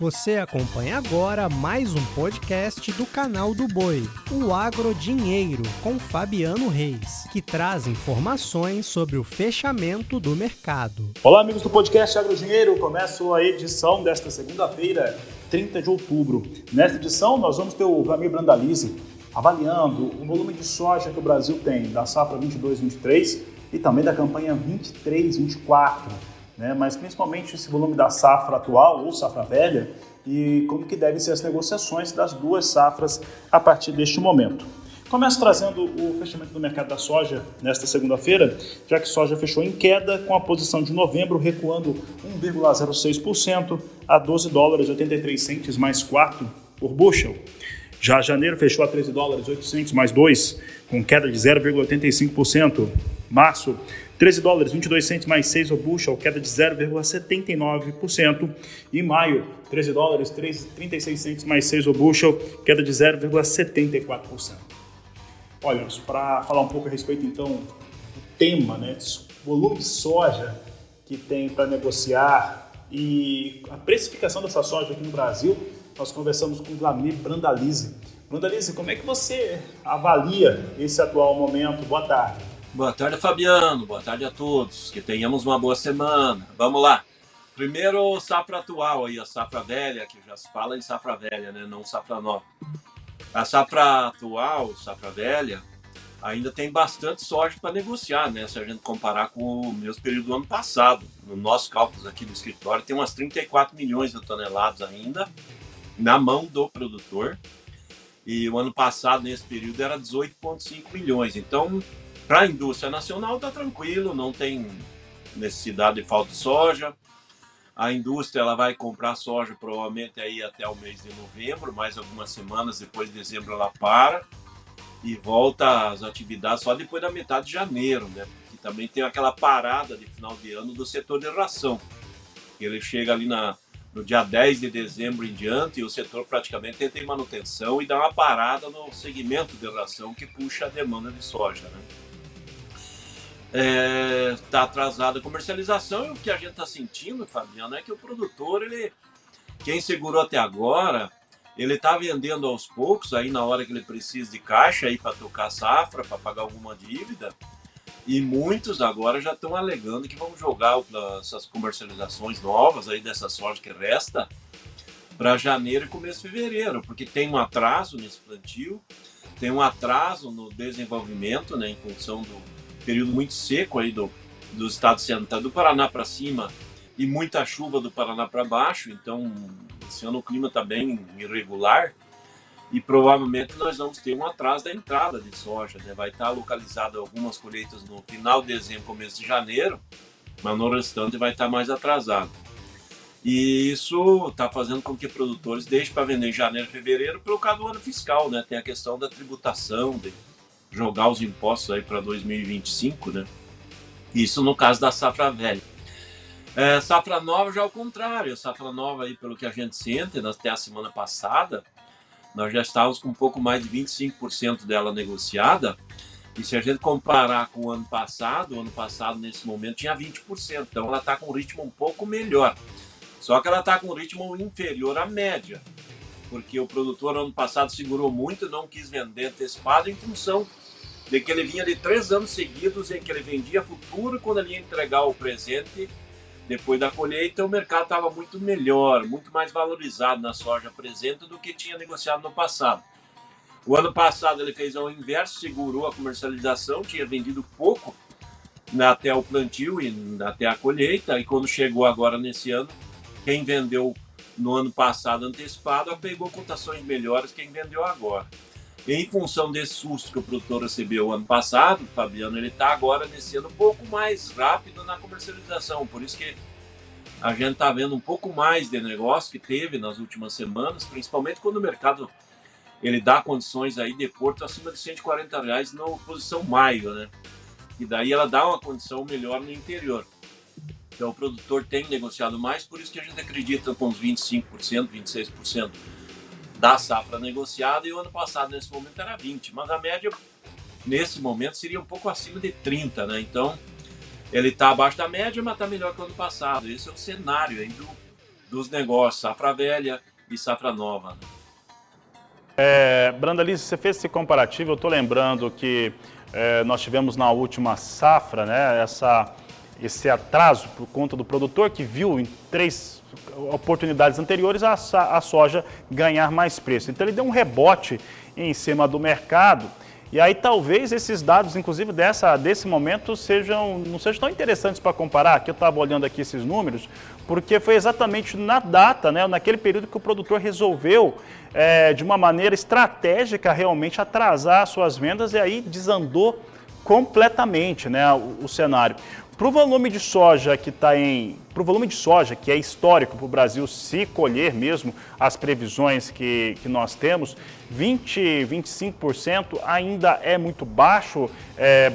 Você acompanha agora mais um podcast do canal do Boi, o Agro Dinheiro, com Fabiano Reis, que traz informações sobre o fechamento do mercado. Olá, amigos do podcast Agro Dinheiro. Começo a edição desta segunda-feira, 30 de outubro. Nesta edição, nós vamos ter o Vlamir Brandalize avaliando o volume de soja que o Brasil tem da safra 22-23 e também da campanha 23-24 né? mas principalmente esse volume da safra atual ou safra velha e como que devem ser as negociações das duas safras a partir deste momento. Começo trazendo o fechamento do mercado da soja nesta segunda-feira, já que soja fechou em queda, com a posição de novembro recuando 1,06% a 12 dólares 83 centes mais 4 por bushel. Já janeiro fechou a 13 dólares 800 mais 2, com queda de 0,85%. Março 13 dólares 22 centes mais 6 o bushel, queda de 0,79%. E maio, 13 dólares 3, 36 centes mais 6 o bushel, queda de 0,74%. Olha, para falar um pouco a respeito então do tema, né, volume de soja que tem para negociar e a precificação dessa soja aqui no Brasil, nós conversamos com o Vlamir Brandalize. Brandalize, como é que você avalia esse atual momento? Boa tarde. Boa tarde, Fabiano. Boa tarde a todos. Que tenhamos uma boa semana. Vamos lá. Primeiro, safra atual aí, a safra velha, que já se fala em safra velha, né? Não safra nova. A safra atual, safra velha, ainda tem bastante soja para negociar, né? Se a gente comparar com o mesmo período do ano passado. No nosso cálculos aqui do escritório, tem umas 34 milhões de toneladas ainda na mão do produtor. E o ano passado, nesse período, era 18,5 milhões. Então, para a indústria nacional está tranquilo, não tem necessidade de falta de soja. A indústria ela vai comprar soja provavelmente aí até o mês de novembro, mais algumas semanas depois de dezembro ela para e volta às atividades só depois da metade de janeiro, né? E também tem aquela parada de final de ano do setor de ração. Ele chega ali na, no dia 10 de dezembro em diante o setor praticamente entra em manutenção e dá uma parada no segmento de ração que puxa a demanda de soja, né? Está é, atrasada a comercialização e o que a gente está sentindo, Fabiano, é que o produtor, ele, quem segurou até agora, ele está vendendo aos poucos aí na hora que ele precisa de caixa aí para tocar safra, para pagar alguma dívida. E muitos agora já estão alegando que vão jogar essas comercializações novas aí dessa soja que resta para janeiro e começo de fevereiro, porque tem um atraso nesse plantio, tem um atraso no desenvolvimento, né, em função do, período muito seco aí do, do estado central, do Paraná para cima e muita chuva do Paraná para baixo, então esse ano o clima está bem irregular e provavelmente nós vamos ter um atraso da entrada de soja, né? vai estar tá localizado algumas colheitas no final de dezembro, começo de janeiro, mas no restante vai estar tá mais atrasado. E isso está fazendo com que produtores deixem para vender em janeiro, fevereiro, pelo causa do ano fiscal, né? Tem a questão da tributação, de, jogar os impostos aí para 2025, né? Isso no caso da safra velha. É, safra nova já é o contrário. Safra nova aí, pelo que a gente sente, até a semana passada, nós já estávamos com um pouco mais de 25% dela negociada. E se a gente comparar com o ano passado, o ano passado nesse momento tinha 20%. Então ela está com um ritmo um pouco melhor. Só que ela está com um ritmo inferior à média. Porque o produtor ano passado segurou muito, não quis vender antecipado em função de que ele vinha de três anos seguidos em que ele vendia futuro quando ele ia entregar o presente depois da colheita, o mercado estava muito melhor, muito mais valorizado na soja presente do que tinha negociado no passado. O ano passado ele fez o inverso, segurou a comercialização, tinha vendido pouco até o plantio e até a colheita, e quando chegou agora nesse ano, quem vendeu no ano passado antecipado pegou cotações melhores quem vendeu agora. Em função desse susto que o produtor recebeu ano passado, Fabiano, ele está agora nesse ano um pouco mais rápido na comercialização. Por isso que a gente está vendo um pouco mais de negócio que teve nas últimas semanas, principalmente quando o mercado ele dá condições aí de Porto acima de 140 reais na posição maio, né? E daí ela dá uma condição melhor no interior. Então o produtor tem negociado mais, por isso que a gente acredita com uns 25%, 26% da safra negociada e o ano passado nesse momento era 20, mas a média nesse momento seria um pouco acima de 30, né? Então ele está abaixo da média, mas está melhor que o ano passado. Esse é o cenário aí do, dos negócios, safra velha e safra nova. Né? É, Brandalice, você fez esse comparativo, eu estou lembrando que é, nós tivemos na última safra né, essa, esse atraso por conta do produtor que viu em três oportunidades anteriores a, a soja ganhar mais preço. Então ele deu um rebote em cima do mercado e aí talvez esses dados, inclusive dessa, desse momento, sejam, não sejam tão interessantes para comparar, que eu estava olhando aqui esses números, porque foi exatamente na data, né, naquele período que o produtor resolveu, é, de uma maneira estratégica, realmente atrasar suas vendas e aí desandou completamente né, o, o cenário. Para o volume de soja que está em. Para volume de soja, que é histórico para o Brasil se colher mesmo as previsões que, que nós temos, 20, 25% ainda é muito baixo, é,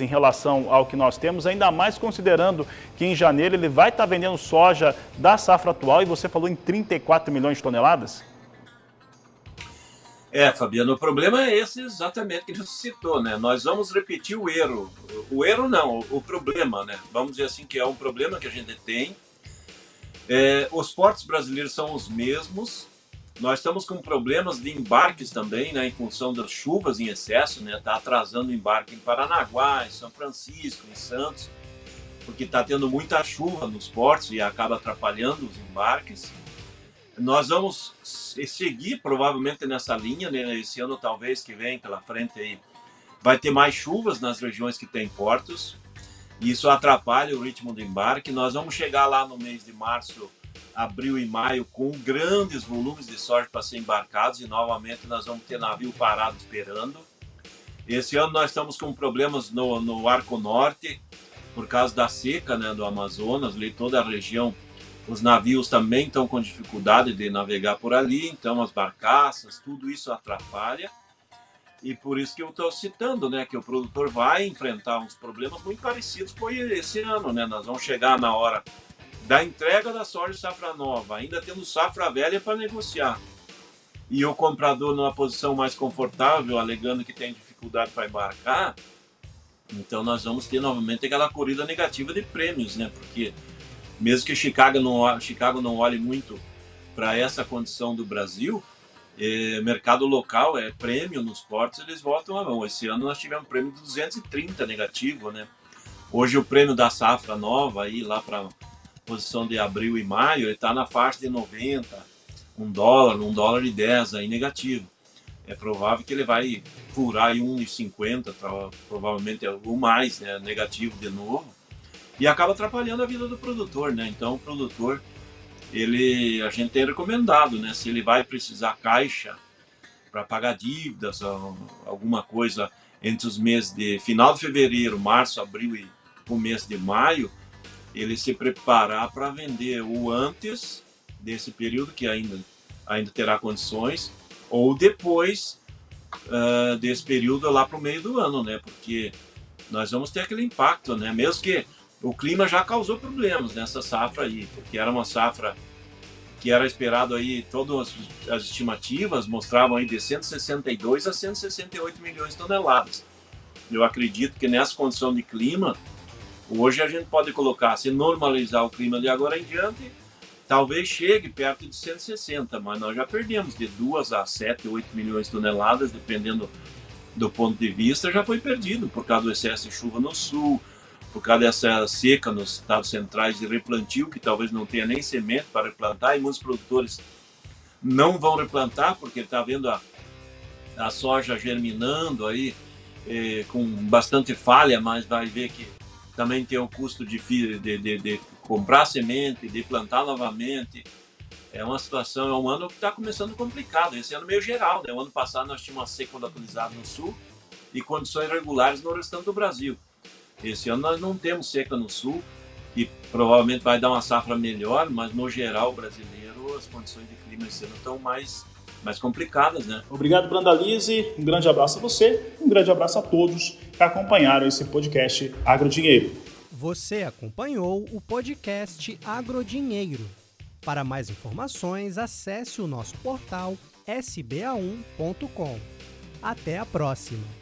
em relação ao que nós temos, ainda mais considerando que em janeiro ele vai estar tá vendendo soja da safra atual e você falou em 34 milhões de toneladas? É, Fabiano, o problema é esse exatamente que você citou, né? Nós vamos repetir o erro. O erro não, o problema, né? Vamos dizer assim que é um problema que a gente tem. É, os portos brasileiros são os mesmos. Nós estamos com problemas de embarques também, né? Em função das chuvas em excesso, né? Está atrasando o embarque em Paranaguá, em São Francisco, em Santos, porque está tendo muita chuva nos portos e acaba atrapalhando os embarques. Nós vamos seguir provavelmente nessa linha, né? Esse ano talvez que vem pela frente aí vai ter mais chuvas nas regiões que tem portos. Isso atrapalha o ritmo do embarque. Nós vamos chegar lá no mês de março, abril e maio com grandes volumes de soja para ser embarcados e novamente nós vamos ter navio parado esperando. Esse ano nós estamos com problemas no, no Arco Norte por causa da seca né, do Amazonas, ali toda a região os navios também estão com dificuldade de navegar por ali, então as barcaças, tudo isso atrapalha. E por isso que eu estou citando, né, que o produtor vai enfrentar uns problemas muito parecidos com esse ano, né? Nós vamos chegar na hora da entrega da soja safra nova, ainda tendo safra velha para negociar. E o comprador numa posição mais confortável, alegando que tem dificuldade para embarcar, então nós vamos ter novamente aquela corrida negativa de prêmios, né? Porque mesmo que Chicago não, Chicago não olhe muito para essa condição do Brasil, é, mercado local é prêmio nos portos, eles votam a mão. Esse ano nós tivemos um prêmio de 230 negativo, né? Hoje o prêmio da safra nova aí lá para posição de abril e maio, ele está na faixa de 90, um dólar, um dólar e 10 aí negativo. É provável que ele vai furar aí 1,50, provavelmente ou mais, né, negativo de novo e acaba atrapalhando a vida do produtor, né? Então o produtor, ele, a gente tem recomendado, né? Se ele vai precisar caixa para pagar dívidas, alguma coisa entre os meses de final de fevereiro, março, abril e o mês de maio, ele se preparar para vender o antes desse período que ainda ainda terá condições ou depois uh, desse período lá para o meio do ano, né? Porque nós vamos ter aquele impacto, né? Mesmo que o clima já causou problemas nessa safra aí, porque era uma safra que era esperado aí, todas as estimativas mostravam aí de 162 a 168 milhões de toneladas. Eu acredito que nessa condição de clima, hoje a gente pode colocar, se normalizar o clima de agora em diante, talvez chegue perto de 160, mas nós já perdemos de 2 a 7, 8 milhões de toneladas, dependendo do ponto de vista, já foi perdido por causa do excesso de chuva no sul, por causa dessa seca nos estados centrais de replantio, que talvez não tenha nem semente para replantar, e muitos produtores não vão replantar porque está vendo a, a soja germinando aí eh, com bastante falha, mas vai ver que também tem o custo de, de, de, de comprar semente, de plantar novamente. É uma situação, é um ano que está começando complicado. Esse ano meio geral, né? O ano passado nós tínhamos uma seca localizada no sul e condições regulares no restante do Brasil. Esse ano nós não temos seca no sul, que provavelmente vai dar uma safra melhor, mas no geral brasileiro as condições de clima esse ano estão mais, mais complicadas, né? Obrigado, Brandalize. Um grande abraço a você, um grande abraço a todos que acompanharam esse podcast Agrodinheiro. Você acompanhou o podcast Agrodinheiro. Para mais informações, acesse o nosso portal sba1.com. Até a próxima!